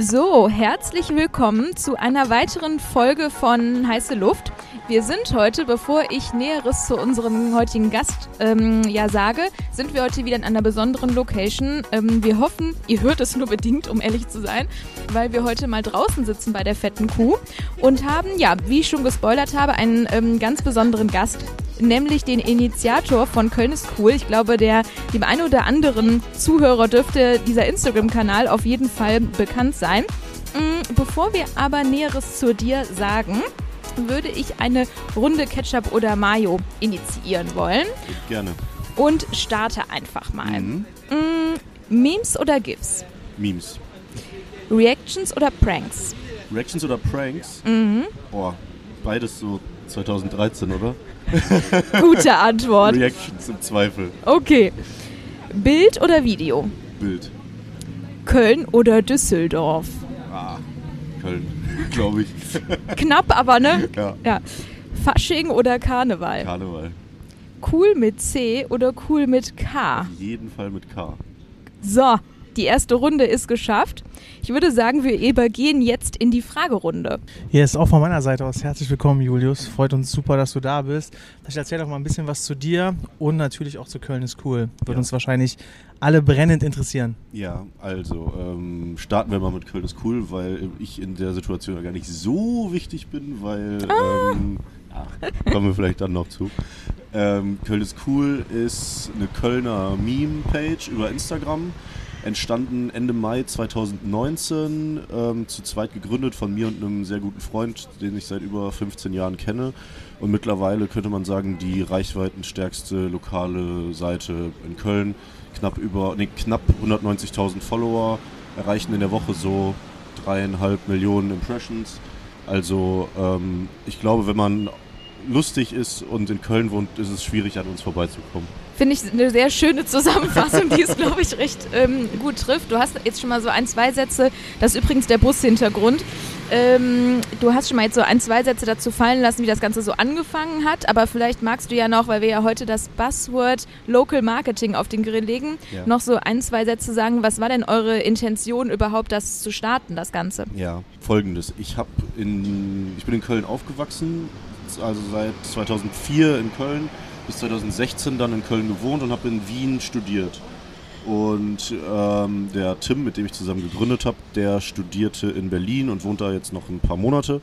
So, herzlich willkommen zu einer weiteren Folge von Heiße Luft. Wir sind heute, bevor ich Näheres zu unserem heutigen Gast ähm, ja sage, sind wir heute wieder in einer besonderen Location. Ähm, wir hoffen, ihr hört es nur bedingt, um ehrlich zu sein, weil wir heute mal draußen sitzen bei der fetten Kuh und haben, ja, wie ich schon gespoilert habe, einen ähm, ganz besonderen Gast nämlich den Initiator von Köln ist cool. Ich glaube, der dem einen oder anderen Zuhörer dürfte dieser Instagram-Kanal auf jeden Fall bekannt sein. Mm, bevor wir aber Näheres zu dir sagen, würde ich eine Runde Ketchup oder Mayo initiieren wollen. Gerne. Und starte einfach mal. Mhm. Mm, Memes oder GIFs? Memes. Reactions oder Pranks? Reactions oder Pranks? Mhm. Boah, beides so 2013, oder? Gute Antwort. Reactions im Zweifel. Okay. Bild oder Video? Bild. Köln oder Düsseldorf? Ah, Köln, glaube ich. Knapp, aber ne? Ja. ja. Fasching oder Karneval? Karneval. Cool mit C oder cool mit K? Auf jeden Fall mit K. So, die erste Runde ist geschafft. Ich würde sagen, wir übergehen jetzt in die Fragerunde. Hier ist auch von meiner Seite aus herzlich willkommen, Julius. Freut uns super, dass du da bist. Ich erzähle doch mal ein bisschen was zu dir und natürlich auch zu Köln ist cool. Wird ja. uns wahrscheinlich alle brennend interessieren. Ja, also ähm, starten wir mal mit Köln ist cool, weil ich in der Situation gar nicht so wichtig bin, weil ah. ähm, ach, kommen wir vielleicht dann noch zu. Ähm, Köln ist cool ist eine Kölner Meme-Page über Instagram entstanden Ende Mai 2019, ähm, zu zweit gegründet von mir und einem sehr guten Freund, den ich seit über 15 Jahren kenne. Und mittlerweile könnte man sagen, die reichweitenstärkste lokale Seite in Köln. Knapp über, nee, knapp 190.000 Follower, erreichen in der Woche so dreieinhalb Millionen Impressions. Also ähm, ich glaube, wenn man lustig ist und in Köln wohnt, ist es schwierig, an uns vorbeizukommen. Finde ich eine sehr schöne Zusammenfassung, die es, glaube ich, recht ähm, gut trifft. Du hast jetzt schon mal so ein, zwei Sätze, das ist übrigens der Bushintergrund. Ähm, du hast schon mal jetzt so ein, zwei Sätze dazu fallen lassen, wie das Ganze so angefangen hat, aber vielleicht magst du ja noch, weil wir ja heute das Buzzword Local Marketing auf den Grill legen, ja. noch so ein, zwei Sätze sagen, was war denn eure Intention überhaupt, das zu starten, das Ganze? Ja, folgendes. Ich, in, ich bin in Köln aufgewachsen, also seit 2004 in Köln, bis 2016 dann in Köln gewohnt und habe in Wien studiert. Und ähm, der Tim, mit dem ich zusammen gegründet habe, der studierte in Berlin und wohnt da jetzt noch ein paar Monate.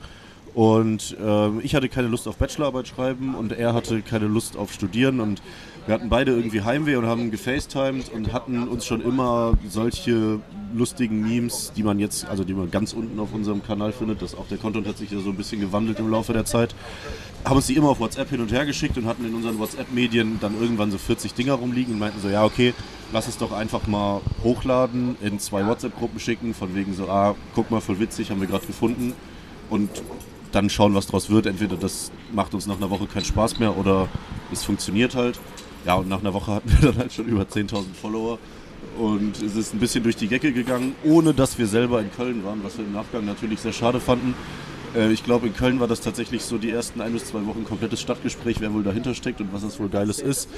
Und äh, ich hatte keine Lust auf Bachelorarbeit schreiben und er hatte keine Lust auf Studieren. Und wir hatten beide irgendwie Heimweh und haben gefacetimed und hatten uns schon immer solche lustigen Memes, die man jetzt, also die man ganz unten auf unserem Kanal findet, das auch der Content hat sich ja so ein bisschen gewandelt im Laufe der Zeit, haben uns die immer auf WhatsApp hin und her geschickt und hatten in unseren WhatsApp-Medien dann irgendwann so 40 Dinger rumliegen und meinten so, ja okay, lass es doch einfach mal hochladen, in zwei WhatsApp-Gruppen schicken, von wegen so, ah, guck mal, voll witzig, haben wir gerade gefunden. Und dann schauen, was draus wird. Entweder das macht uns nach einer Woche keinen Spaß mehr oder es funktioniert halt. Ja, und nach einer Woche hatten wir dann halt schon über 10.000 Follower. Und es ist ein bisschen durch die Decke gegangen, ohne dass wir selber in Köln waren, was wir im Nachgang natürlich sehr schade fanden. Äh, ich glaube, in Köln war das tatsächlich so die ersten ein bis zwei Wochen komplettes Stadtgespräch, wer wohl dahinter steckt und was das wohl Geiles ist.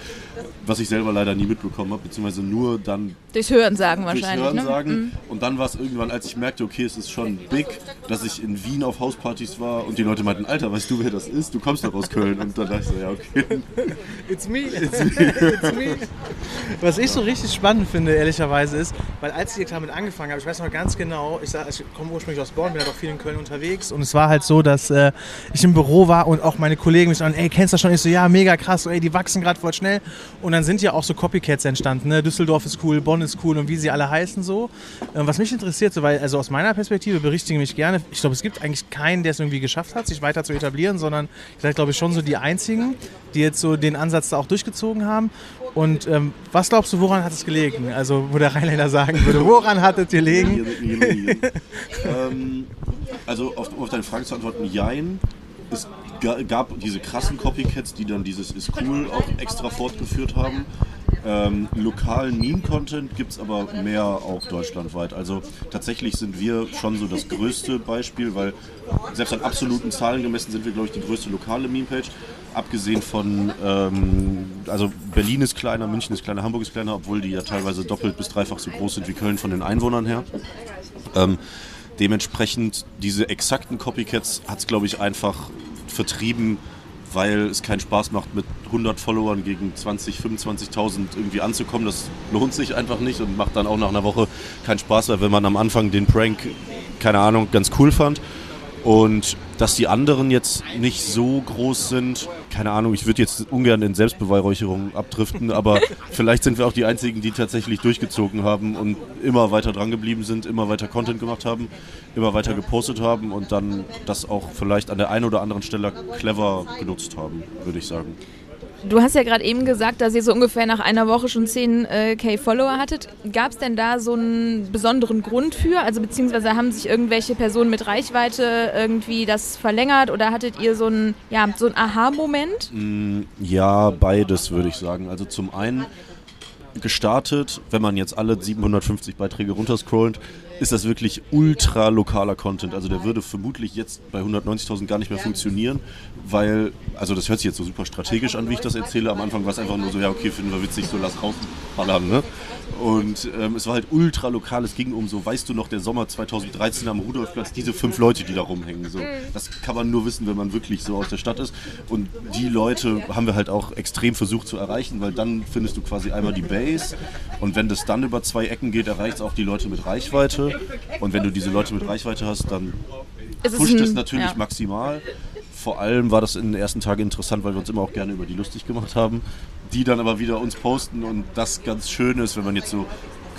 Was ich selber leider nie mitbekommen habe, beziehungsweise nur dann. Durchs Hörensagen wahrscheinlich. Durchs Hörensagen. Ne? Mhm. Und dann war es irgendwann, als ich merkte, okay, es ist schon big, dass ich in Wien auf Hauspartys war und die Leute meinten, Alter, weißt du, wer das ist? Du kommst doch aus Köln. Und dann dachte ich so, ja, okay. It's me. It's me. It's me. Was ich so richtig spannend finde, ehrlicherweise, ist, weil als ich damit angefangen habe, ich weiß noch ganz genau, ich, ich komme ursprünglich aus Bonn, bin halt auch viel in Köln unterwegs und es war halt so, dass äh, ich im Büro war und auch meine Kollegen mich sagen, ey, kennst du das schon? Ich so, ja, mega krass, so, ey, die wachsen gerade voll schnell. Und dann sind ja auch so Copycats entstanden, ne? Düsseldorf ist cool, Bonn ist cool und wie sie alle heißen so. Ähm, was mich interessiert, so, weil, also aus meiner Perspektive berichtige mich gerne, ich glaube, es gibt eigentlich keinen, der es irgendwie geschafft hat, sich weiter zu etablieren, sondern ich glaube ich, schon so die einzigen, die jetzt so den Ansatz da auch durchgezogen haben. Und ähm, was glaubst du, woran hat es gelegen? Also, wo der Rheinländer sagen würde, woran hat es gelegen? ähm, also, auf, auf deine Frage zu antworten, jein. Es gab diese krassen Copycats, die dann dieses ist cool auch extra fortgeführt haben. Ähm, lokalen Meme-Content gibt es aber mehr auch deutschlandweit. Also tatsächlich sind wir schon so das größte Beispiel, weil selbst an absoluten Zahlen gemessen sind wir, glaube ich, die größte lokale Meme-Page. Abgesehen von, ähm, also Berlin ist kleiner, München ist kleiner, Hamburg ist kleiner, obwohl die ja teilweise doppelt bis dreifach so groß sind wie Köln von den Einwohnern her. Ähm, Dementsprechend diese exakten Copycats hat es, glaube ich, einfach vertrieben, weil es keinen Spaß macht, mit 100 Followern gegen 20, 25.000 irgendwie anzukommen. Das lohnt sich einfach nicht und macht dann auch nach einer Woche keinen Spaß, weil wenn man am Anfang den Prank, keine Ahnung, ganz cool fand und dass die anderen jetzt nicht so groß sind, keine Ahnung, ich würde jetzt ungern in Selbstbeweihräucherung abdriften, aber vielleicht sind wir auch die Einzigen, die tatsächlich durchgezogen haben und immer weiter dran geblieben sind, immer weiter Content gemacht haben, immer weiter gepostet haben und dann das auch vielleicht an der einen oder anderen Stelle clever genutzt haben, würde ich sagen. Du hast ja gerade eben gesagt, dass ihr so ungefähr nach einer Woche schon 10k äh, Follower hattet. Gab es denn da so einen besonderen Grund für? Also beziehungsweise haben sich irgendwelche Personen mit Reichweite irgendwie das verlängert oder hattet ihr so einen, ja, so einen Aha-Moment? Mm, ja, beides würde ich sagen. Also zum einen gestartet, wenn man jetzt alle 750 Beiträge runterscrollt, ist das wirklich ultra lokaler Content. Also der würde vermutlich jetzt bei 190.000 gar nicht mehr funktionieren, weil, also das hört sich jetzt so super strategisch an, wie ich das erzähle. Am Anfang war es einfach nur so, ja okay, finden wir witzig, so lass rausballern, ne? Und ähm, es war halt ultra lokal. Es ging um so, weißt du noch, der Sommer 2013 am Rudolfplatz, diese fünf Leute, die da rumhängen. So. Das kann man nur wissen, wenn man wirklich so aus der Stadt ist. Und die Leute haben wir halt auch extrem versucht zu erreichen, weil dann findest du quasi einmal die Base. Und wenn das dann über zwei Ecken geht, erreicht es auch die Leute mit Reichweite. Und wenn du diese Leute mit Reichweite hast, dann pusht es natürlich ja. maximal. Vor allem war das in den ersten Tagen interessant, weil wir uns immer auch gerne über die lustig gemacht haben die dann aber wieder uns posten und das ganz schön ist, wenn man jetzt so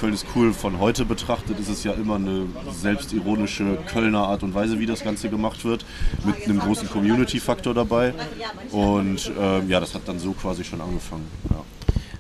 Köln ist cool von heute betrachtet, ist es ja immer eine selbstironische Kölner Art und Weise, wie das Ganze gemacht wird, mit einem großen Community-Faktor dabei. Und ähm, ja, das hat dann so quasi schon angefangen. Ja.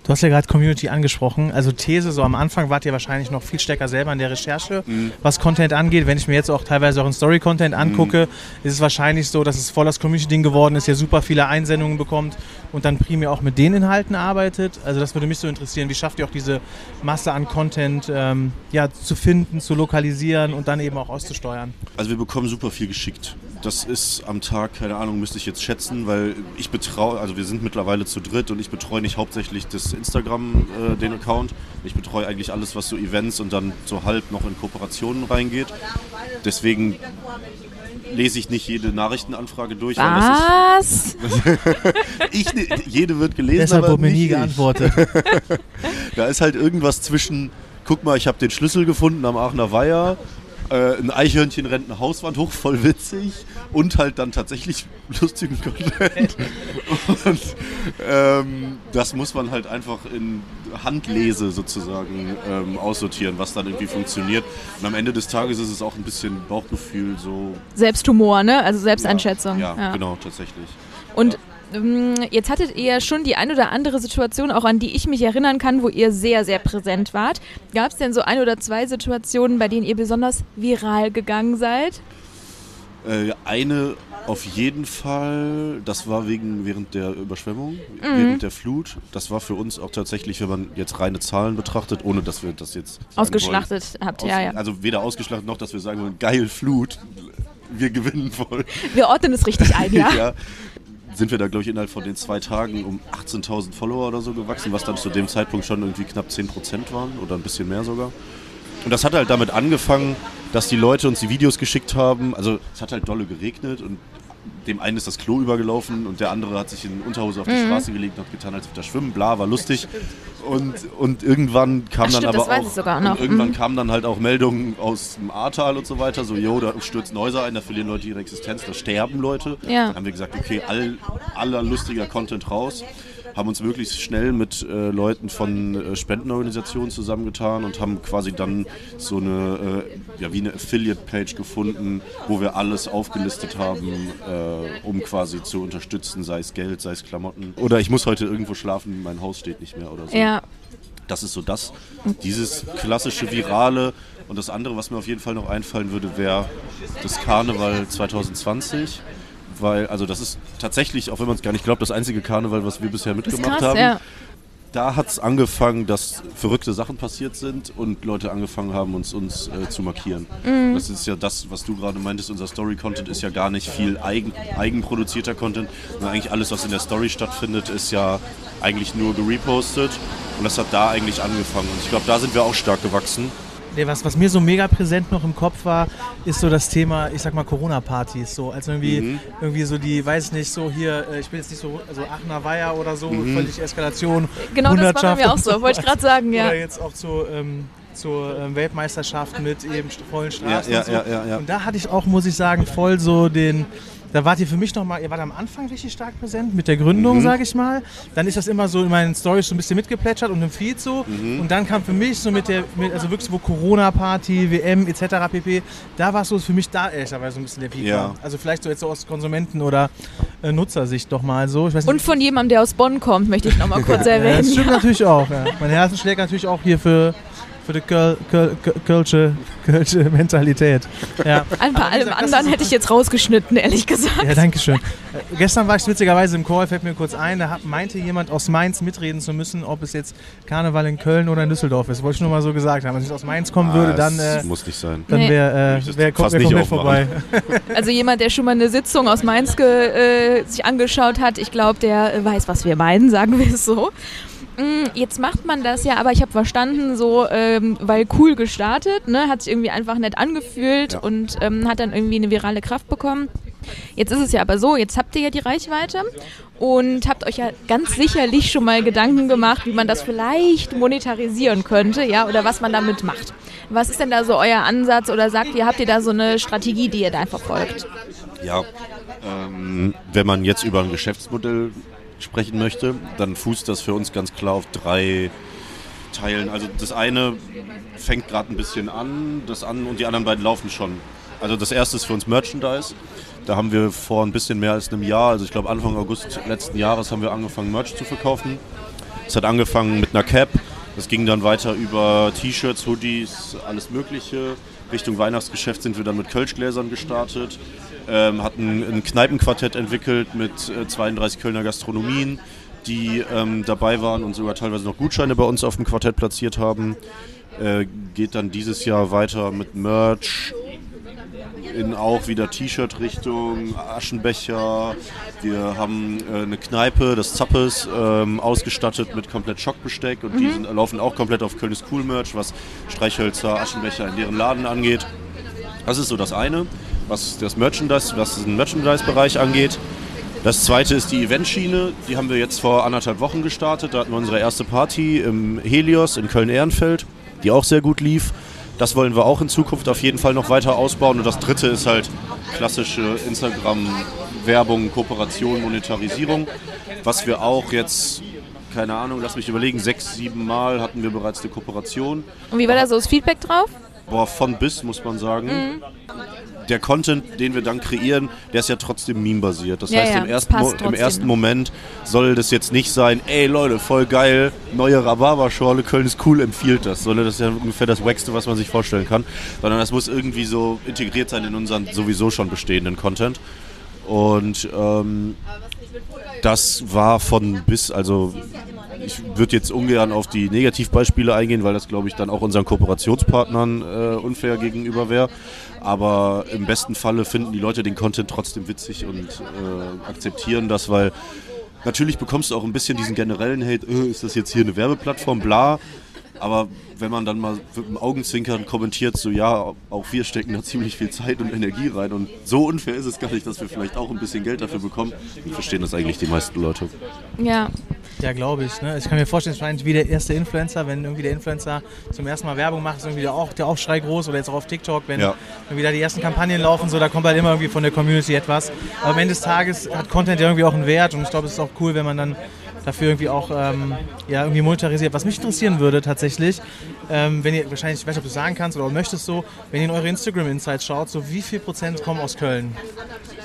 Du hast ja gerade Community angesprochen. Also These, so am Anfang wart ihr wahrscheinlich noch viel stärker selber in der Recherche, mhm. was Content angeht. Wenn ich mir jetzt auch teilweise auch in Story-Content angucke, mhm. ist es wahrscheinlich so, dass es voll das Community-Ding geworden ist, ihr super viele Einsendungen bekommt und dann primär auch mit den Inhalten arbeitet. Also das würde mich so interessieren. Wie schafft ihr auch diese Masse an Content ähm, ja, zu finden, zu lokalisieren und dann eben auch auszusteuern? Also wir bekommen super viel geschickt. Das ist am Tag, keine Ahnung, müsste ich jetzt schätzen, weil ich betreue, also wir sind mittlerweile zu dritt und ich betreue nicht hauptsächlich das Instagram, äh, den Account. Ich betreue eigentlich alles, was so Events und dann so halb noch in Kooperationen reingeht. Deswegen lese ich nicht jede Nachrichtenanfrage durch. Was? ich, jede wird gelesen. Deshalb wurde mir nie geantwortet. da ist halt irgendwas zwischen, guck mal, ich habe den Schlüssel gefunden am Aachener Weiher äh, ein Eichhörnchen rennt eine Hauswand hoch, voll witzig und halt dann tatsächlich lustigen Content. und ähm, das muss man halt einfach in Handlese sozusagen ähm, aussortieren, was dann irgendwie funktioniert. Und am Ende des Tages ist es auch ein bisschen Bauchgefühl, so. Selbsthumor, ne? Also Selbsteinschätzung. Ja, ja, ja. genau, tatsächlich. Und ähm, Jetzt hattet ihr schon die ein oder andere Situation, auch an die ich mich erinnern kann, wo ihr sehr, sehr präsent wart. Gab es denn so ein oder zwei Situationen, bei denen ihr besonders viral gegangen seid? Äh, eine auf jeden Fall, das war wegen während der Überschwemmung, mhm. während der Flut. Das war für uns auch tatsächlich, wenn man jetzt reine Zahlen betrachtet, ohne dass wir das jetzt ausgeschlachtet wollen, habt, aus, ja, ja. Also weder ausgeschlachtet noch, dass wir sagen wollen, geil Flut, wir gewinnen voll. Wir ordnen es richtig ein, ja. ja sind wir da, glaube ich, innerhalb von den zwei Tagen um 18.000 Follower oder so gewachsen, was dann zu dem Zeitpunkt schon irgendwie knapp 10% waren oder ein bisschen mehr sogar. Und das hat halt damit angefangen, dass die Leute uns die Videos geschickt haben. Also es hat halt dolle geregnet und dem einen ist das Klo übergelaufen und der andere hat sich in Unterhose auf die mhm. Straße gelegt und hat getan, als würde er schwimmen. Bla, war lustig. Und, und irgendwann kam Ach, dann stimmt, aber auch, irgendwann mhm. kamen dann halt auch Meldungen aus dem Ahrtal und so weiter, so, jo, da stürzen Häuser ein, da verlieren Leute ihre Existenz, da sterben Leute. Ja. Dann haben wir gesagt, okay, all, aller lustiger Content raus haben uns möglichst schnell mit äh, Leuten von äh, Spendenorganisationen zusammengetan und haben quasi dann so eine, äh, ja, wie eine Affiliate-Page gefunden, wo wir alles aufgelistet haben, äh, um quasi zu unterstützen, sei es Geld, sei es Klamotten. Oder ich muss heute irgendwo schlafen, mein Haus steht nicht mehr oder so. Ja. Das ist so das, dieses klassische Virale. Und das andere, was mir auf jeden Fall noch einfallen würde, wäre das Karneval 2020 weil, also das ist tatsächlich, auch wenn man es gar nicht glaubt, das einzige Karneval, was wir bisher mitgemacht krass, haben. Ja. Da hat es angefangen, dass verrückte Sachen passiert sind und Leute angefangen haben, uns, uns äh, zu markieren. Mhm. Das ist ja das, was du gerade meintest, unser Story-Content ist ja gar nicht viel eigen, eigenproduzierter Content, sondern eigentlich alles, was in der Story stattfindet, ist ja eigentlich nur gerepostet und das hat da eigentlich angefangen. Und ich glaube, da sind wir auch stark gewachsen was, was mir so mega präsent noch im Kopf war, ist so das Thema, ich sag mal, Corona-Partys. So. Also irgendwie, Mhm. irgendwie so die, weiß nicht, so hier, äh, ich bin jetzt nicht so, also Aachener Weiher oder so, Mhm. völlig Eskalation. Genau, das war mir auch so, wollte ich gerade sagen, ja. Oder jetzt auch zu, ähm, zur ähm, Weltmeisterschaft mit eben vollen Straßen Ja, ja, und so. ja, ja, ja. Und da hatte ich auch, muss ich sagen, voll so den. Da wart ihr für mich nochmal, ihr wart am Anfang richtig stark präsent mit der Gründung, Mhm. sage ich mal. Dann ist das immer so in meinen Stories so ein bisschen mitgeplätschert und im Feed so. Mhm. Und dann kam für mich so mit der, mit, also wirklich so Corona-Party, WM etc. pp. Da war es so für mich da ehrlicherweise so ein bisschen der Peak. Ja. Also vielleicht so jetzt so aus Konsumenten- oder äh, Nutzersicht doch mal so. Ich weiß Und von jemandem, der aus Bonn kommt, möchte ich nochmal kurz ja, das erwähnen. stimmt natürlich auch. Ja. Mein Herz schlägt natürlich auch hier für, für die Köl, Köl, Köl, Kölsche, Kölsche Mentalität. Ja. Ein paar allem gesagt, anderen hätte ich jetzt rausgeschnitten, ehrlich gesagt. Ja, danke schön. Äh, gestern war ich witzigerweise im Call, fällt mir kurz ein, da hat, meinte jemand aus Mainz mitreden zu müssen, ob es jetzt Karneval in Köln oder in Düsseldorf ist. Wollte ich nur mal so gesagt haben. Wenn es aus Mainz kommen würde, Ah, dann, das äh, muss nicht sein. dann wäre Ich äh, wär, kommt fast wär nicht komplett vorbei. Also jemand, der schon mal eine Sitzung aus Mainz ge, äh, sich angeschaut hat, ich glaube, der weiß, was wir meinen, sagen wir es so. Mm, Jetzt macht man das ja, aber ich habe verstanden, so, ähm, weil cool gestartet, ne, hat sich irgendwie einfach nett angefühlt Ja. und ähm, hat dann irgendwie eine virale Kraft bekommen. Jetzt ist es ja aber so, jetzt habt ihr ja die Reichweite und habt euch ja ganz sicherlich schon mal Gedanken gemacht, wie man das vielleicht monetarisieren könnte, ja, oder was man damit macht. Was ist denn da so euer Ansatz oder sagt ihr, habt ihr da so eine Strategie, die ihr da verfolgt? Ja, ähm, wenn man jetzt über ein Geschäftsmodell sprechen möchte, dann fußt das für uns ganz klar auf drei Teilen. Also das eine fängt gerade ein bisschen an, das an und die anderen beiden laufen schon. Also das erste ist für uns Merchandise. Da haben wir vor ein bisschen mehr als einem Jahr, also ich glaube Anfang August letzten Jahres, haben wir angefangen Merch zu verkaufen. Es hat angefangen mit einer Cap, das ging dann weiter über T-Shirts, Hoodies, alles Mögliche. Richtung Weihnachtsgeschäft sind wir dann mit Kölschgläsern gestartet, ähm, hatten ein Kneipenquartett entwickelt mit äh, 32 Kölner Gastronomien, die ähm, dabei waren und sogar teilweise noch Gutscheine bei uns auf dem Quartett platziert haben. Äh, geht dann dieses Jahr weiter mit Merch, in auch wieder T-Shirt-Richtung, Aschenbecher. Wir haben äh, eine Kneipe, das Zappes, ähm, ausgestattet mit komplett Schockbesteck und die sind, laufen auch komplett auf Köln ist cool Merch, was Streichhölzer, Aschenbecher in deren Laden angeht. Das ist so das eine, was das Merchandise, was den Merchandise-Bereich angeht. Das zweite ist die Eventschiene, die haben wir jetzt vor anderthalb Wochen gestartet. Da hatten wir unsere erste Party im Helios in Köln-Ehrenfeld, die auch sehr gut lief. Das wollen wir auch in Zukunft auf jeden Fall noch weiter ausbauen. Und das dritte ist halt klassische Instagram-Werbung, Kooperation, Monetarisierung. Was wir auch jetzt, keine Ahnung, lass mich überlegen, sechs, sieben Mal hatten wir bereits eine Kooperation. Und wie war da so das Feedback drauf? Boah, von bis, muss man sagen. Der Content, den wir dann kreieren, der ist ja trotzdem meme-basiert. Das Ja, heißt, ja, im, ersten, Mo im ersten Moment soll das jetzt nicht sein, ey Leute, voll geil, neue Rhabarberschorle, Köln ist cool, empfiehlt das. Sondern das ist ja ungefähr das Wackste, was man sich vorstellen kann. Sondern das muss irgendwie so integriert sein in unseren sowieso schon bestehenden Content. Und ähm, das war von bis, also ich würde jetzt ungern auf die Negativbeispiele eingehen, weil das, glaube ich, dann auch unseren Kooperationspartnern äh, unfair gegenüber wäre. Aber im besten Falle finden die Leute den Content trotzdem witzig und äh, akzeptieren das, weil natürlich bekommst du auch ein bisschen diesen generellen Hate, äh, ist das jetzt hier eine Werbeplattform, bla. Aber wenn man dann mal mit dem Augenzwinkern kommentiert, so ja, auch wir stecken da ziemlich viel Zeit und Energie rein und so unfair ist es gar nicht, dass wir vielleicht auch ein bisschen Geld dafür bekommen, dann verstehen das eigentlich die meisten Leute. Ja. Ja, glaube ich. Ne? Ich kann mir vorstellen, es wahrscheinlich wie der erste Influencer, wenn irgendwie der Influencer zum ersten Mal Werbung macht, ist irgendwie der, auch, der Aufschrei groß oder jetzt auch auf TikTok, wenn Ja. irgendwie da die ersten Kampagnen laufen, so, da kommt halt immer irgendwie von der Community etwas. Aber am Ende des Tages hat Content ja irgendwie auch einen Wert und ich glaube, es ist auch cool, wenn man dann dafür irgendwie auch ähm, ja, irgendwie monetarisiert. Was mich interessieren würde tatsächlich, ähm, wenn ihr wahrscheinlich, ich weiß nicht, ob du sagen kannst oder möchtest so, wenn ihr in eure Instagram-Insights schaut, so wie viel Prozent kommen aus Köln?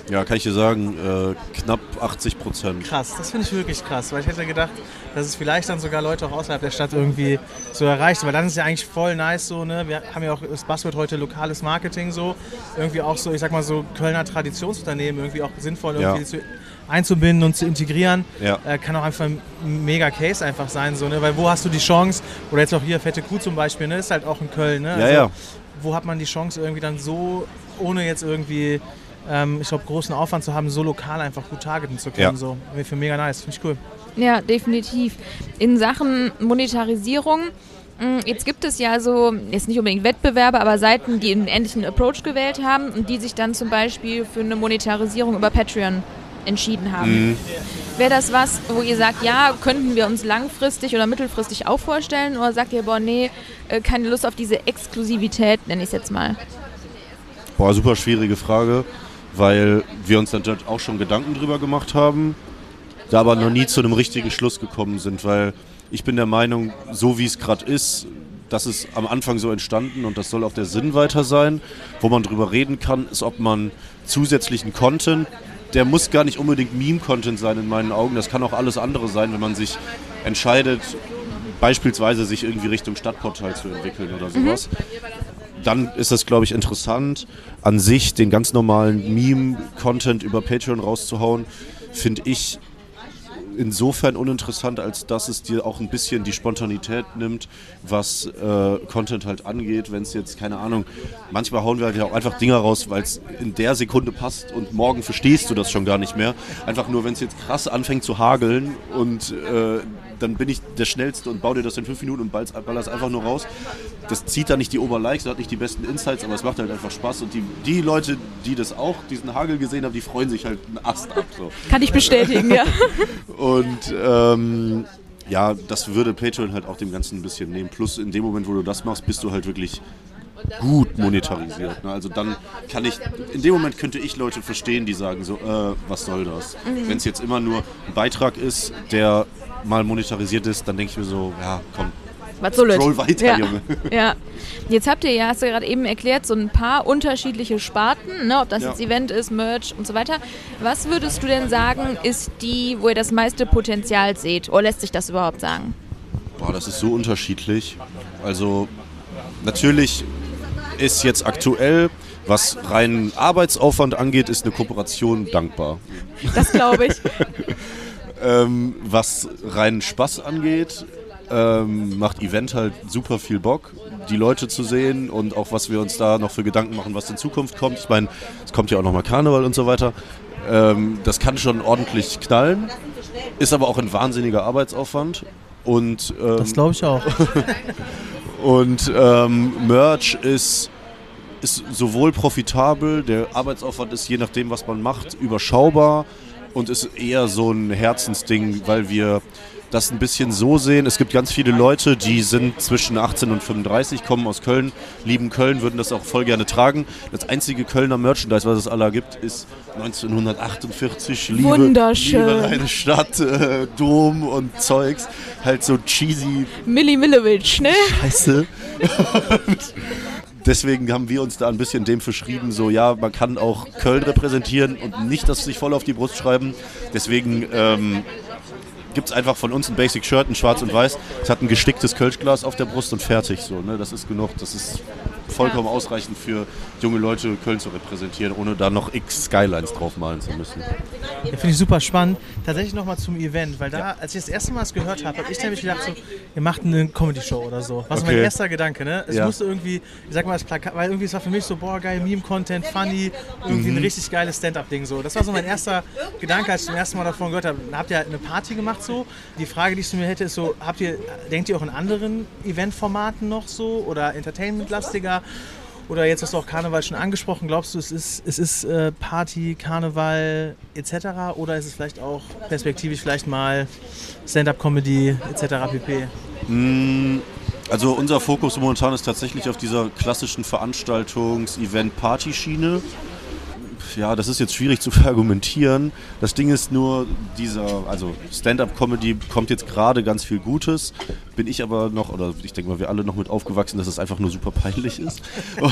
Ja, kann ich dir sagen, äh, knapp 80 Prozent. Krass, das finde ich wirklich krass, weil ich hätte gedacht, dass es vielleicht dann sogar Leute auch außerhalb der Stadt irgendwie so erreicht, weil dann ist es ja eigentlich voll nice so, ne? Wir haben ja auch das Buzzword heute lokales Marketing so, irgendwie auch so, ich sag mal so Kölner Traditionsunternehmen irgendwie auch sinnvoll irgendwie Ja. zu, einzubinden und zu integrieren. Ja. Äh, kann auch einfach ein mega Case einfach sein, so, ne? Weil wo hast du die Chance, oder jetzt auch hier Fette Kuh zum Beispiel, ne? Ist halt auch in Köln, ne? Ja, ja. Wo hat man die Chance irgendwie dann so, ohne jetzt irgendwie ähm, ich glaube, großen Aufwand zu haben, so lokal einfach gut targeten zu können. Ja. So. Für mega nice, finde ich cool. Ja, definitiv. In Sachen Monetarisierung Mm, Jetzt gibt es ja so, jetzt nicht unbedingt Wettbewerbe, aber Seiten, die einen ähnlichen Approach gewählt haben und die sich dann zum Beispiel für eine Monetarisierung über Patreon entschieden haben. Wäre das was, wo ihr sagt, ja, könnten wir uns langfristig oder mittelfristig auch vorstellen? Oder sagt ihr, boah, nee, äh, keine Lust auf diese Exklusivität, nenne ich es jetzt mal? Boah, super schwierige Frage, weil wir uns natürlich auch schon Gedanken drüber gemacht haben, da aber noch nie zu einem richtigen Schluss gekommen sind, weil ich bin der Meinung, so wie es gerade ist, das ist am Anfang so entstanden und das soll auch der Sinn weiter sein. Wo man drüber reden kann, ist, ob man zusätzlichen Content, der muss gar nicht unbedingt Meme-Content sein in meinen Augen, das kann auch alles andere sein, wenn man sich entscheidet, beispielsweise sich irgendwie Richtung Stadtportal zu entwickeln oder sowas. Dann ist das, glaube ich, interessant, an sich den ganz normalen Meme-Content über Patreon rauszuhauen, finde ich insofern uninteressant, als dass es dir auch ein bisschen die Spontanität nimmt, was äh, Content halt angeht. Wenn es jetzt, keine Ahnung, manchmal hauen wir halt auch einfach Dinger raus, weil es in der Sekunde passt und morgen verstehst du das schon gar nicht mehr. Einfach nur, wenn es jetzt krass anfängt zu hageln und äh, dann bin ich der Schnellste und baue dir das in fünf Minuten und baller es einfach nur raus. Das zieht da nicht die Oberlikes, das hat nicht die besten Insights, aber es macht halt einfach Spaß. Und die, die Leute, die das auch, diesen Hagel gesehen haben, die freuen sich halt einen Ast ab. So. Kann ich bestätigen, ja. Und ähm, ja, das würde Patreon halt auch dem Ganzen ein bisschen nehmen. Plus in dem Moment, wo du das machst, bist du halt wirklich gut monetarisiert. Ne? Also dann kann ich, in dem Moment könnte ich Leute verstehen, die sagen so, äh, was soll das? Wenn es jetzt immer nur ein Beitrag ist, der mal monetarisiert ist, dann denke ich mir so, ja, komm, Was soll scroll weiter, ja. Junge. Ja. Jetzt habt ihr ja, hast du gerade eben erklärt, so ein paar unterschiedliche Sparten, ne? ob das Ja. jetzt Event ist, Merch und so weiter. Was würdest du denn sagen, ist die, wo ihr das meiste Potenzial seht? Oder lässt sich das überhaupt sagen? Boah, das ist so unterschiedlich. Also natürlich ist jetzt aktuell, was rein Arbeitsaufwand angeht, ist eine Kooperation dankbar. Das glaube ich. Ähm, was rein Spaß angeht, ähm, macht Event halt super viel Bock, die Leute zu sehen und auch was wir uns da noch für Gedanken machen, was in Zukunft kommt. Ich meine, es kommt ja auch nochmal Karneval und so weiter. Ähm, das kann schon ordentlich knallen, ist aber auch ein wahnsinniger Arbeitsaufwand. Und, ähm, Das glaube ich auch. und ähm, Merch ist, ist sowohl profitabel, der Arbeitsaufwand ist je nachdem, was man macht, überschaubar und ist eher so ein Herzensding, weil wir das ein bisschen so sehen. Es gibt ganz viele Leute, die sind zwischen 18 und 35, kommen aus Köln, lieben Köln, würden das auch voll gerne tragen. Das einzige Kölner Merchandise, was es aller gibt, ist 1948, Liebe, Wunderschön. Liebe eine Stadt, äh, Dom und Zeugs. Halt so cheesy Milli Millewitsch, ne? Scheiße. Deswegen haben wir uns da ein bisschen dem verschrieben, so ja, man kann auch Köln repräsentieren und nicht das sich voll auf die Brust schreiben. Deswegen ähm, gibt es einfach von uns ein Basic Shirt, ein schwarz und weiß. Es hat ein gesticktes Kölschglas auf der Brust und fertig so. Ne? Das ist genug. Das ist vollkommen ausreichend für junge Leute, Köln zu repräsentieren, ohne da noch x Skylines draufmalen zu müssen. Ja, Finde ich super spannend. Tatsächlich nochmal zum Event, weil da, als ich das erste Mal es gehört habe, habe ich nämlich gedacht, so, ihr macht eine Comedy-Show oder so. Was mein Okay. erster Gedanke, ne? Es Ja. musste irgendwie, ich sag mal, das Plakat, weil irgendwie es war für mich so, boah, geil, Meme-Content, funny, irgendwie Mhm. ein richtig geiles Stand-Up-Ding so. Das war so mein erster Gedanke, als ich zum ersten Mal davon gehört habe. Habt ihr eine Party gemacht so? Die Frage, die ich zu mir hätte, ist so, habt ihr, denkt ihr auch in anderen Eventformaten noch so oder Entertainment-lastiger? Oder jetzt hast du auch Karneval schon angesprochen. Glaubst du, es ist, es ist äh, Party, Karneval etc. Oder ist es vielleicht auch perspektivisch vielleicht mal Stand-up-Comedy etc. pp? Also unser Fokus momentan ist tatsächlich auf dieser klassischen Veranstaltungs-Event-Party-Schiene. Ja, das ist jetzt schwierig zu verargumentieren. Das Ding ist nur, dieser, also Stand-up-Comedy kommt jetzt gerade ganz viel Gutes. Bin ich aber noch, oder ich denke mal, wir alle noch mit aufgewachsen, dass es einfach nur super peinlich ist.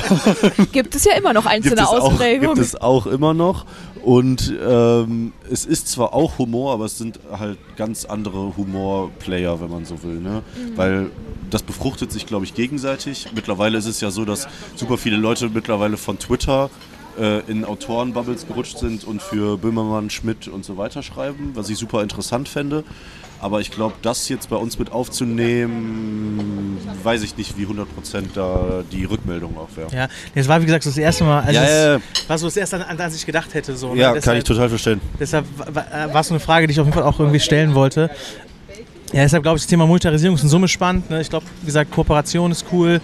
Gibt es ja immer noch einzelne auch, gibt Ausprägungen. es auch immer noch. Und ähm, es ist zwar auch Humor, aber es sind halt ganz andere Humor-Player, wenn man so will. Ne? Weil das befruchtet sich, glaube ich, gegenseitig. Mittlerweile ist es ja so, dass super viele Leute mittlerweile von Twitter äh, in Autorenbubbles gerutscht sind und für Böhmermann, Schmidt und so weiter schreiben, was ich super interessant fände. Aber ich glaube, das jetzt bei uns mit aufzunehmen, weiß ich nicht, wie 100% da die Rückmeldung auch wäre. Ja, das war wie gesagt so das erste Mal, als Ja, ja, ja. war so das erste, an das ich gedacht hätte. So, ne? Ja, kann deshalb, ich total verstehen. Deshalb wa- war es so eine Frage, die ich auf jeden Fall auch irgendwie stellen wollte. Ja, deshalb glaube ich, das Thema Monetarisierung ist in Summe spannend. Ne? Ich glaube, wie gesagt, Kooperation ist cool.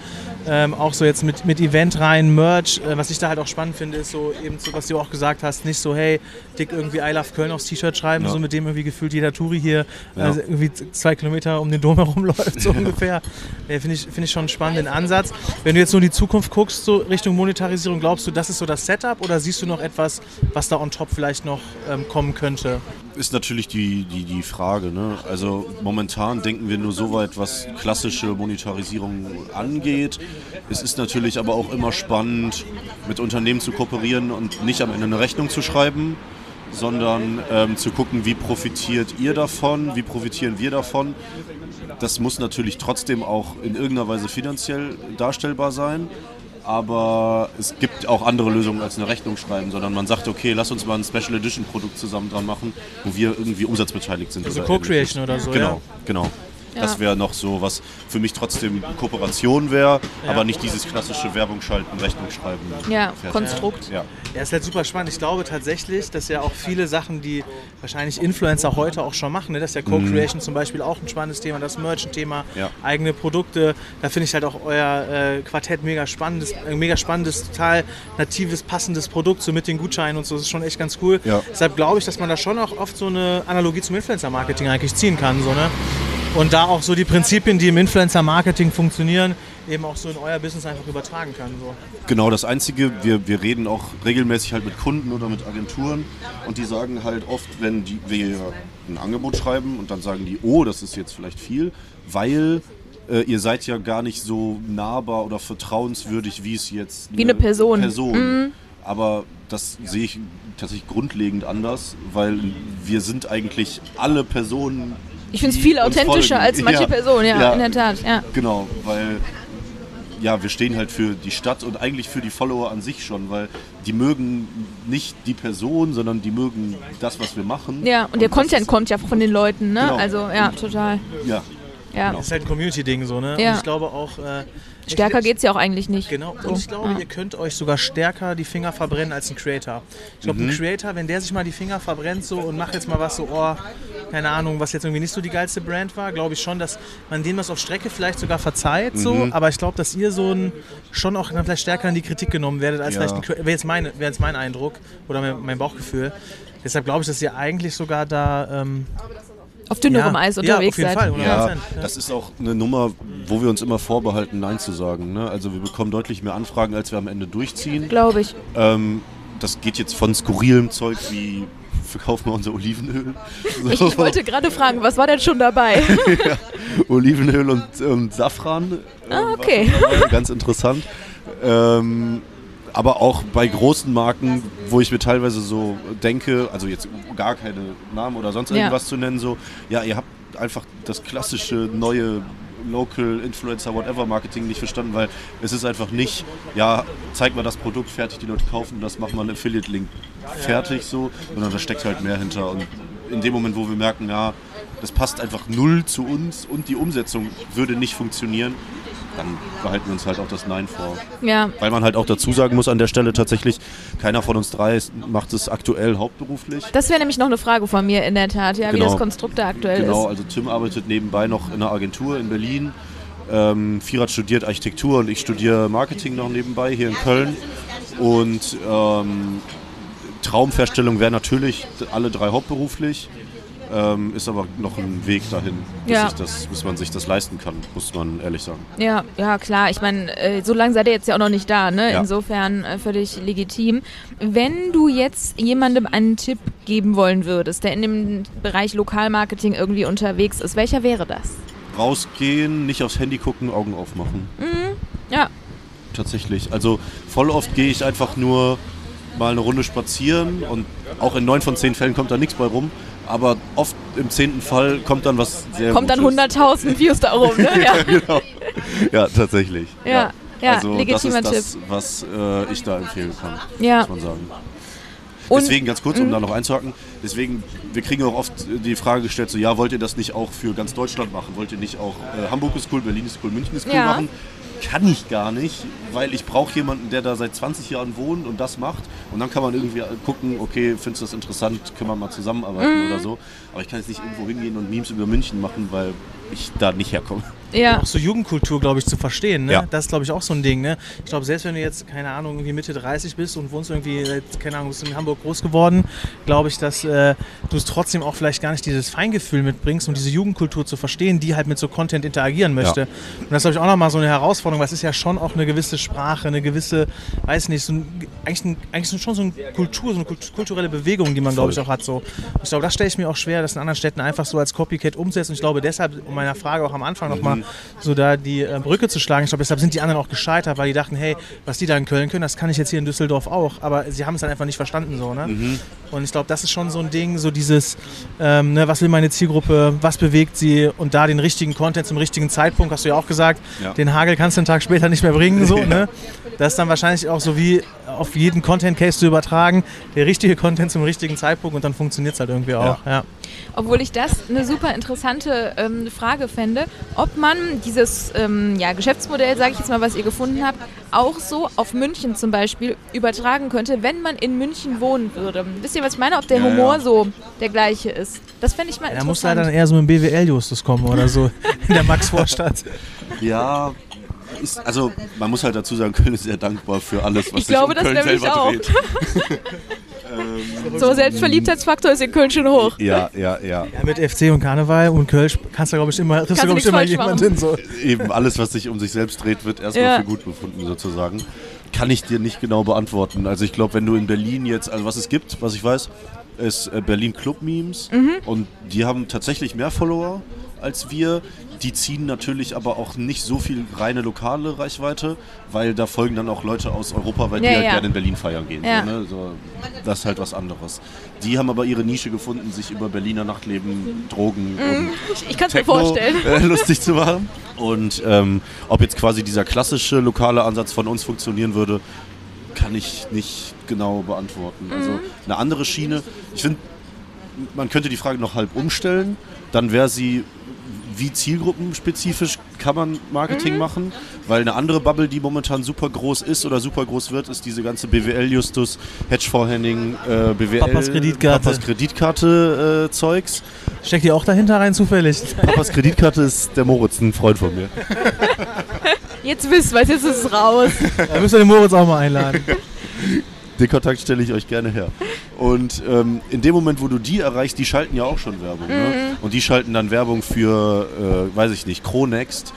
Ähm, auch so jetzt mit, mit Event rein, Merch. Äh, was ich da halt auch spannend finde, ist so eben, so, was du auch gesagt hast, nicht so, hey, dick irgendwie I Love Köln aufs T-Shirt schreiben, Ja. so mit dem irgendwie gefühlt jeder Touri hier Ja. also irgendwie zwei Kilometer um den Dom herum läuft, so ungefähr. Ja, finde ich, finde ich schon einen spannenden Ansatz. Wenn du jetzt so in die Zukunft guckst, so Richtung Monetarisierung, glaubst du, das ist so das Setup oder siehst du noch etwas, was da on top vielleicht noch ähm, kommen könnte? Ist natürlich die, die, die Frage. Ne? Also momentan denken wir nur so weit, was klassische Monetarisierung angeht. Es ist natürlich aber auch immer spannend, mit Unternehmen zu kooperieren und nicht am Ende eine Rechnung zu schreiben, sondern ähm, zu gucken, wie profitiert ihr davon, wie profitieren wir davon. Das muss natürlich trotzdem auch in irgendeiner Weise finanziell darstellbar sein. Aber es gibt auch andere Lösungen als eine Rechnung schreiben, sondern man sagt, okay, lass uns mal ein Special Edition Produkt zusammen dran machen, wo wir irgendwie umsatzbeteiligt sind. Also Co-Creation oder so, Genau, ja. genau. Ja. Das wäre noch so, was für mich trotzdem Kooperation wäre, Ja. aber nicht dieses klassische Werbung schalten, Rechnung schreiben. Ja, fertig. Konstrukt. Ja. Ja, ist halt super spannend. Ich glaube tatsächlich, dass ja auch viele Sachen, die wahrscheinlich Influencer heute auch schon machen, ne? das ist ja Co-Creation zum Beispiel auch ein spannendes Thema, das Merch ein Thema, Ja. eigene Produkte. Da finde ich halt auch euer äh, Quartett mega spannendes, äh, mega spannendes, total natives, passendes Produkt, so mit den Gutscheinen und so. Das ist schon echt ganz cool. Ja. Deshalb glaube ich, dass man da schon auch oft so eine Analogie zum Influencer-Marketing eigentlich ziehen kann. So, ne? Und da auch so die Prinzipien, die im Influencer-Marketing funktionieren, eben auch so in euer Business einfach übertragen kann. So. Genau, das Einzige, wir, wir reden auch regelmäßig halt mit Kunden oder mit Agenturen und die sagen halt oft, wenn die, wir ein Angebot schreiben und dann sagen die, oh, das ist jetzt vielleicht viel, weil äh, ihr seid ja gar nicht so nahbar oder vertrauenswürdig, wie es jetzt Wie eine Person. Person. Aber das sehe ich tatsächlich grundlegend anders, weil wir sind eigentlich alle Personen. Ich finde es viel authentischer als manche Ja. Personen, ja, Ja. in der Tat. Ja. Genau, weil ja, wir stehen halt für die Stadt und eigentlich für die Follower an sich schon, weil die mögen nicht die Person, sondern die mögen das, was wir machen. ja, und der das Content ist- kommt ja von den Leuten, ne? Genau. Also, ja, total. Ja, Ja. Genau. Das ist halt ein Community-Ding so, ne? Ja. Und ich glaube auch. Äh, Stärker ich, geht's ja auch eigentlich nicht. Genau, So. und ich glaube, ja. ihr könnt euch sogar stärker die Finger verbrennen als ein Creator. Ich glaube, Mhm. ein Creator, wenn der sich mal die Finger verbrennt so und macht jetzt mal was so, oh, keine Ahnung, was jetzt irgendwie nicht so die geilste Brand war, glaube ich schon, dass man dem was auf Strecke vielleicht sogar verzeiht, so. Mhm. Aber ich glaube, dass ihr so ein, schon auch vielleicht stärker in die Kritik genommen werdet, als Ja. vielleicht ein Creator. Wäre jetzt, meine- wäre jetzt mein Eindruck oder mein, mein Bauchgefühl. Deshalb glaube ich, dass ihr eigentlich sogar da. Ähm, Auf dünnerem ja, Eis ja, unterwegs auf jeden seid. Fall, 100%. Ja, ja. das ist auch eine Nummer, wo wir uns immer vorbehalten, Nein zu sagen. Ne? Also wir bekommen deutlich mehr Anfragen, als wir am Ende durchziehen. Glaube ich. Ähm, das geht jetzt von skurrilem Zeug wie verkaufen wir unser Olivenöl. Ich, So. ich wollte gerade fragen, was war denn schon dabei? Olivenöl und, und Safran. Ah, ähm, okay. Ganz interessant. Ähm, aber auch bei großen Marken, wo ich mir teilweise so denke, also jetzt gar keine Namen oder sonst Ja. irgendwas zu nennen, so, ja, ihr habt einfach das klassische neue Local Influencer Whatever Marketing nicht verstanden, weil es ist einfach nicht, ja, zeig mal das Produkt fertig, die Leute kaufen das, mach mal einen Affiliate Link fertig so, sondern da steckt halt mehr hinter und in dem Moment, wo wir merken, ja, das passt einfach null zu uns und die Umsetzung würde nicht funktionieren, dann behalten wir uns halt auch das Nein vor. Ja, Weil man halt auch dazu sagen muss an der Stelle tatsächlich, keiner von uns drei macht es aktuell hauptberuflich. das wäre nämlich noch eine Frage von mir in der Tat, ja, wie Genau. das Konstrukt da aktuell Genau, ist. also Tim arbeitet nebenbei noch in einer Agentur in Berlin. Ähm, Firat studiert Architektur und ich studiere Marketing noch nebenbei hier in Köln. Und ähm, Traumverstellung wäre natürlich alle drei hauptberuflich. Ähm, ist aber noch ein Weg dahin, bis, Ja. das, bis man sich das leisten kann, muss man ehrlich sagen. Ja, ja, klar. Ich meine, äh, so lange seid ihr jetzt ja auch noch nicht da, ne? Ja. Insofern äh, völlig legitim. Wenn du jetzt jemandem einen Tipp geben wollen würdest, der in dem Bereich Lokalmarketing irgendwie unterwegs ist, welcher wäre das? Rausgehen, nicht aufs Handy gucken, Augen aufmachen. Ja, tatsächlich. Also voll oft gehe ich einfach nur mal eine Runde spazieren und auch in neun von zehn Fällen kommt da nichts bei rum. Aber oft im zehnten Fall kommt dann was sehr kommt dann Gutes. 100.000 Views da rum, ne? Ja, genau. Ja, tatsächlich. Ja, ja, also legitimer das ist das, was äh, ich da empfehlen kann, ja. muss man sagen. Und, Mhm. Deswegen ganz kurz, um da noch einzuhaken, deswegen, wir kriegen auch oft die Frage gestellt, so ja, wollt ihr das nicht auch für ganz Deutschland machen? Wollt ihr nicht auch äh, Hamburg ist cool, Berlin ist cool, München ist cool Ja. machen? Kann ich gar nicht, weil ich brauche jemanden, der da seit 20 Jahren wohnt und das macht Und dann kann man irgendwie gucken, okay, findest du das interessant, können wir mal zusammenarbeiten oder so. Aber ich kann jetzt nicht irgendwo hingehen und Memes über München machen, weil ich da nicht herkomme. Ja. Auch so Jugendkultur, glaube ich, zu verstehen. Ne? Ja. Das ist, glaube ich, auch so ein Ding. Ne? Ich glaube, selbst wenn du jetzt, keine Ahnung, irgendwie Mitte 30 bist und wohnst irgendwie, seit, keine Ahnung, bist in Hamburg groß geworden, glaube ich, dass äh, du es trotzdem auch vielleicht gar nicht dieses Feingefühl mitbringst, um diese Jugendkultur zu verstehen, die halt mit so Content interagieren möchte. Ja. Und das ist, glaube ich, auch nochmal so eine Herausforderung, weil es ist ja schon auch eine gewisse Sprache, eine gewisse, weiß nicht, so ein, eigentlich, ein, eigentlich schon so eine Kultur, so eine kult- kulturelle Bewegung, die man, glaube ich, auch hat. So. Ich glaube, das stelle ich mir auch schwer, das in anderen Städten einfach so als Copycat umzusetzen. Und ich glaube, deshalb, um meiner Frage auch am Anfang nochmal so da die äh, Brücke zu schlagen, ich glaube, deshalb sind die anderen auch gescheitert, weil die dachten, hey, was die da in Köln können, das kann ich jetzt hier in Düsseldorf auch. Aber sie haben es dann einfach nicht verstanden so. Ne? Und ich glaube, das ist schon so ein Ding, so dieses, ähm, ne, was will meine Zielgruppe, was bewegt sie und da den richtigen Content zum richtigen Zeitpunkt, hast du ja auch gesagt, Ja. den Hagel kannst du einen Tag später nicht mehr bringen. So, ne? Das ist dann wahrscheinlich auch so wie auf jeden Content-Case zu übertragen, der richtige Content zum richtigen Zeitpunkt und dann funktioniert es halt irgendwie auch. Ja. Obwohl ich das eine super interessante ähm, Frage fände, ob man dieses ähm, ja, Geschäftsmodell, sage ich jetzt mal, was ihr gefunden habt, auch so auf München zum Beispiel übertragen könnte, wenn man in München wohnen würde. Wisst ihr, was ich meine? Ob der Ja, Humor ja. so der gleiche ist. Das fände ich mal Da muss leider interessant. dann eher so dem BWL-Justus kommen oder so in der Max-Vorstadt. Ja, ist, also man muss halt dazu sagen, Köln ist sehr dankbar für alles, was Ich sich glaube um das Köln nämlich selber auch. dreht. so Selbstverliebtheitsfaktor ist in Köln schon hoch. Ja, ja, ja. Ja, mit FC und Karneval und Kölsch kannst du, glaube ich, immer, triffst du, Kannst du glaub ich, immer falsch jemanden so. Eben alles, was sich um sich selbst dreht, wird erstmal Ja. für gut befunden sozusagen. Kann ich dir nicht genau beantworten. Also ich glaube, wenn du in Berlin jetzt, also was es gibt, was ich weiß, ist äh, Berlin Club Memes und die haben tatsächlich mehr Follower als wir. Die ziehen natürlich aber auch nicht so viel reine lokale Reichweite, weil da folgen dann auch Leute aus Europa, weil Ja, die halt ja. gerne in Berlin feiern gehen. Ja. So, ne? so, das ist halt was anderes. Die haben aber ihre Nische gefunden, sich über Berliner Nachtleben, Drogen und Ich, ich kann es mir Techno, vorstellen. Äh, lustig zu machen. Und ähm, ob jetzt quasi dieser klassische lokale Ansatz von uns funktionieren würde, kann ich nicht genau beantworten. Also Mhm. eine andere Schiene. Ich finde, man könnte die Frage noch halb umstellen. Dann wäre sie, wie zielgruppenspezifisch kann man Mhm. Marketing machen? Weil eine andere Bubble, die momentan super groß ist oder super groß wird, ist diese ganze BWL-Justus, Hedgefonds-Henning, äh, BWL, Papas Kreditkarte. Papas Kreditkarte äh, Zeugs. Steckt ihr auch dahinter rein zufällig? Papas Kreditkarte ist der Moritz, ein Freund von mir. Jetzt wisst was, jetzt ist es raus. Da müsst ihr den Moritz auch mal einladen. Den Kontakt stelle ich euch gerne her. Und ähm, in dem Moment, wo du die erreichst, die schalten ja auch schon Werbung. Mhm. Ne? Und die schalten dann Werbung für, äh, weiß ich nicht, Cronext.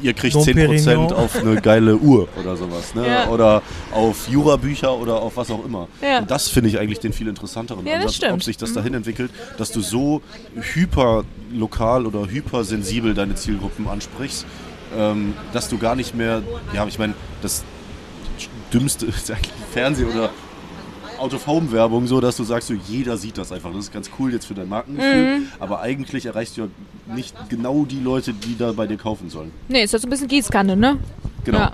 Ihr kriegt Dom 10% Perignon. auf eine geile Uhr oder sowas. Ne? Ja. Oder auf Jurabücher oder auf was auch immer. Ja. Und das finde ich eigentlich den viel interessanteren Ja, das Ansatz, stimmt. ob sich das dahin entwickelt, dass du so hyper lokal oder hypersensibel deine Zielgruppen ansprichst, ähm, dass du gar nicht mehr, ja, ich meine, das dümmste ist eigentlich Fernseh- oder Out-of-Home-Werbung so, dass du sagst, so, jeder sieht das einfach. Das ist ganz cool jetzt für dein Markengefühl, Mhm. aber eigentlich erreichst du ja nicht genau die Leute, die da bei dir kaufen sollen. Nee, ist das so ein bisschen Gießkanne, ne? Genau. Ja.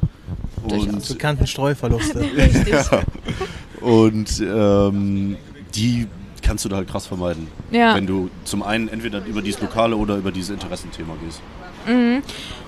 Und, Bekannten Streuverluste. Richtig. und ähm, die kannst du da halt krass vermeiden. Ja. Wenn du zum einen entweder über dieses lokale oder über dieses Interessenthema gehst.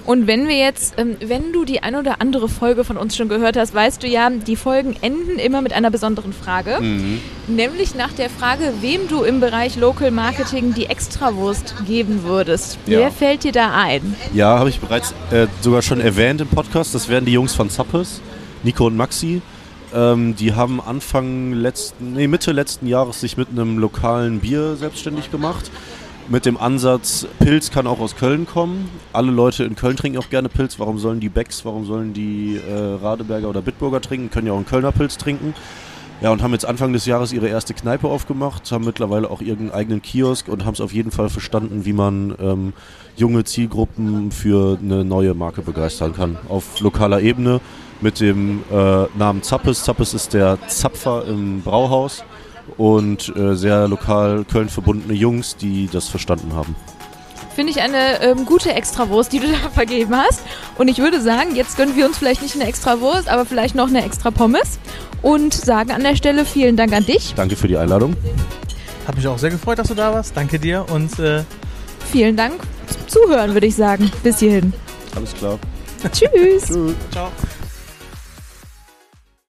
Und wenn wir jetzt, ähm, wenn du die ein oder andere Folge von uns schon gehört hast, weißt du ja, die Folgen enden immer mit einer besonderen Frage. Mhm. Nämlich nach der Frage, wem du im Bereich Local Marketing die Extrawurst geben würdest. Ja. Wer fällt dir da ein? Ja, habe ich bereits äh, sogar schon erwähnt im Podcast. Das wären die Jungs von Zappes, Nico und Maxi. Ähm, die haben Anfang letzten, nee, Mitte letzten Jahres sich mit einem lokalen Bier selbstständig gemacht. Mit dem Ansatz, Pilz kann auch aus Köln kommen. Alle Leute in Köln trinken auch gerne Pilz. Warum sollen die Becks, warum sollen die äh, Radeberger oder Bitburger trinken? Können ja auch einen Kölner Pilz trinken. Ja, und haben jetzt Anfang des Jahres ihre erste Kneipe aufgemacht, haben mittlerweile auch ihren eigenen Kiosk und haben es auf jeden Fall verstanden, wie man ähm, junge Zielgruppen für eine neue Marke begeistern kann. Auf lokaler Ebene mit dem äh, Namen Zappes. Zappes ist der Zapfer im Brauhaus und äh, sehr lokal Köln verbundene Jungs, die das verstanden haben. Finde ich eine ähm, gute Extrawurst, die du da vergeben hast. Und ich würde sagen, jetzt gönnen wir uns vielleicht nicht eine Extrawurst, aber vielleicht noch eine extra Pommes. Und sagen an der Stelle vielen Dank an dich. Danke für die Einladung. Hat mich auch sehr gefreut, dass du da warst. Danke dir und äh, Vielen Dank zum Zuhören, würde ich sagen. Bis hierhin. Alles klar. Tschüss. Tschüss. ciao.